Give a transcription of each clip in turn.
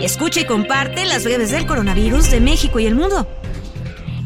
Escucha y comparte las breves del coronavirus de México y el mundo.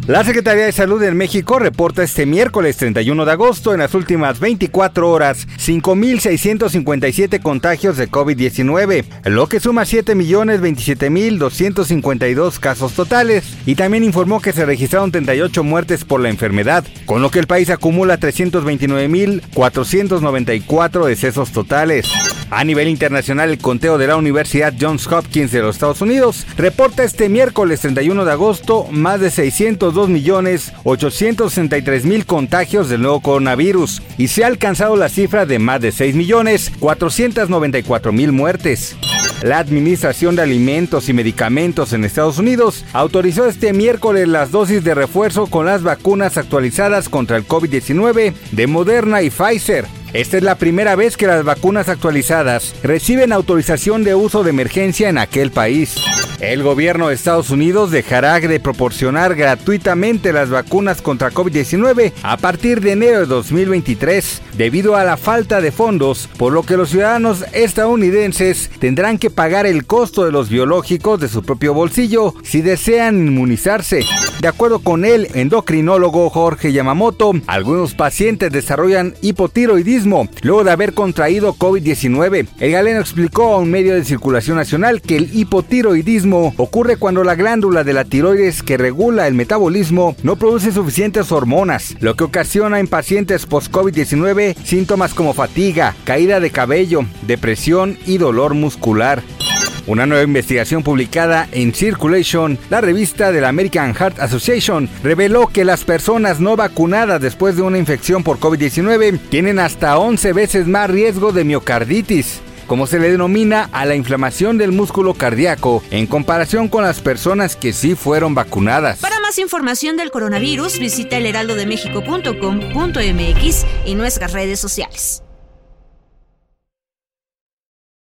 La Secretaría de Salud en México reporta este miércoles 31 de agosto en las últimas 24 horas 5.657 contagios de COVID-19, lo que suma 7.027.252 casos totales y también informó que se registraron 38 muertes por la enfermedad, con lo que el país acumula 329.494 decesos totales. A nivel internacional, el conteo de la Universidad Johns Hopkins de los Estados Unidos reporta este miércoles 31 de agosto más de 600 2.863.000 contagios del nuevo coronavirus y se ha alcanzado la cifra de más de 6.494.000 muertes. La Administración de Alimentos y Medicamentos en Estados Unidos autorizó este miércoles las dosis de refuerzo con las vacunas actualizadas contra el COVID-19 de Moderna y Pfizer. Esta es la primera vez que las vacunas actualizadas reciben autorización de uso de emergencia en aquel país. El gobierno de Estados Unidos dejará de proporcionar gratuitamente las vacunas contra COVID-19 a partir de enero de 2023 debido a la falta de fondos, por lo que los ciudadanos estadounidenses tendrán que pagar el costo de los biológicos de su propio bolsillo si desean inmunizarse. De acuerdo con el endocrinólogo Jorge Yamamoto, algunos pacientes desarrollan hipotiroidismo luego de haber contraído COVID-19. El galeno explicó a un medio de circulación nacional que el hipotiroidismo ocurre cuando la glándula de la tiroides que regula el metabolismo no produce suficientes hormonas, lo que ocasiona en pacientes post-COVID-19 síntomas como fatiga, caída de cabello, depresión y dolor muscular. Una nueva investigación publicada en Circulation, la revista de la American Heart Association, reveló que las personas no vacunadas después de una infección por COVID-19 tienen hasta 11 veces más riesgo de miocarditis como se le denomina a la inflamación del músculo cardíaco, en comparación con las personas que sí fueron vacunadas. Para más información del coronavirus, visita elheraldodemexico.com.mx y nuestras redes sociales.